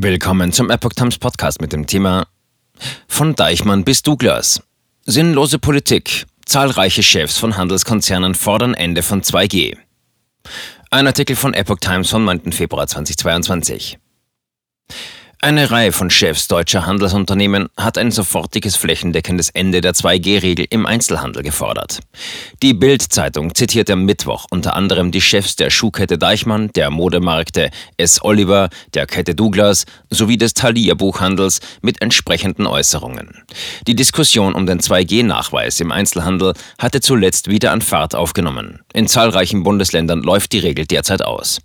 Willkommen zum Epoch Times Podcast mit dem Thema Von Deichmann bis Douglas. Sinnlose Politik. Zahlreiche Chefs von Handelskonzernen fordern Ende von 2G. Ein Artikel von Epoch Times vom 9. Februar 2022. Eine Reihe von Chefs deutscher Handelsunternehmen hat ein sofortiges flächendeckendes Ende der 2G-Regel im Einzelhandel gefordert. Die Bild-Zeitung zitiert am Mittwoch unter anderem die Chefs der Schuhkette Deichmann, der Modemarkte S. Oliver, der Kette Douglas sowie des Thalia Buchhandels mit entsprechenden Äußerungen. Die Diskussion um den 2G-Nachweis im Einzelhandel hatte zuletzt wieder an Fahrt aufgenommen. In zahlreichen Bundesländern läuft die Regel derzeit aus.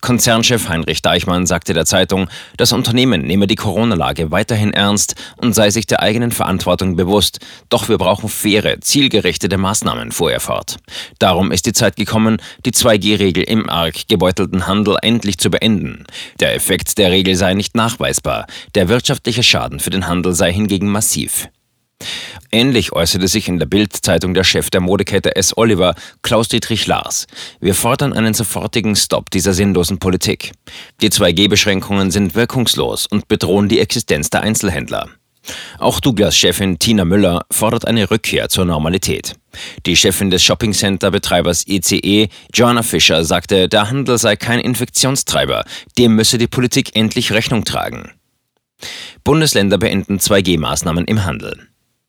Konzernchef Heinrich Deichmann sagte der Zeitung, das Unternehmen nehme die Corona-Lage weiterhin ernst und sei sich der eigenen Verantwortung bewusst. Doch wir brauchen faire, zielgerichtete Maßnahmen, fuhr er fort. Darum ist die Zeit gekommen, die 2G-Regel im arg gebeutelten Handel endlich zu beenden. Der Effekt der Regel sei nicht nachweisbar. Der wirtschaftliche Schaden für den Handel sei hingegen massiv. Ähnlich äußerte sich in der Bild-Zeitung der Chef der Modekette S. Oliver, Klaus-Dietrich Lars. Wir fordern einen sofortigen Stopp dieser sinnlosen Politik. Die 2G-Beschränkungen sind wirkungslos und bedrohen die Existenz der Einzelhändler. Auch Douglas-Chefin Tina Müller fordert eine Rückkehr zur Normalität. Die Chefin des Shoppingcenter-Betreibers ECE, Joanna Fischer, sagte, der Handel sei kein Infektionstreiber, dem müsse die Politik endlich Rechnung tragen. Bundesländer beenden 2G-Maßnahmen im Handel.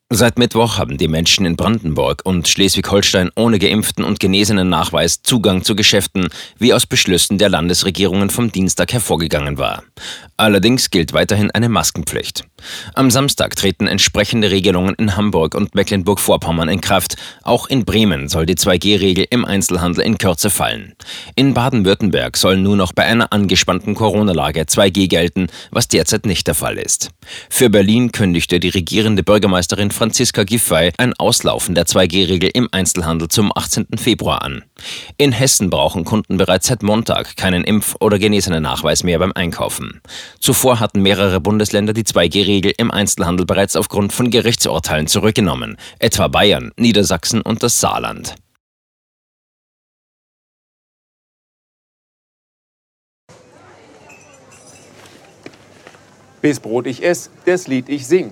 Seit Mittwoch haben die Menschen in Brandenburg und Schleswig-Holstein ohne geimpften und genesenen Nachweis Zugang zu Geschäften, wie aus Beschlüssen der Landesregierungen vom Dienstag hervorgegangen war. Allerdings gilt weiterhin eine Maskenpflicht. Am Samstag treten entsprechende Regelungen in Hamburg und Mecklenburg-Vorpommern in Kraft. Auch in Bremen soll die 2G-Regel im Einzelhandel in Kürze fallen. In Baden-Württemberg soll nur noch bei einer angespannten Corona-Lage 2G gelten, was derzeit nicht der Fall ist. Für Berlin kündigte die regierende Bürgermeisterin Franziska Giffey ein Auslaufen der 2G-Regel im Einzelhandel zum 18. Februar an. In Hessen brauchen Kunden bereits seit Montag keinen Impf- oder genesenen Nachweis mehr beim Einkaufen. Zuvor hatten mehrere Bundesländer die 2G-Regel im Einzelhandel bereits aufgrund von Gerichtsurteilen zurückgenommen, etwa Bayern, Niedersachsen und das Saarland. Bis Brot ich ess, des Lied ich sing.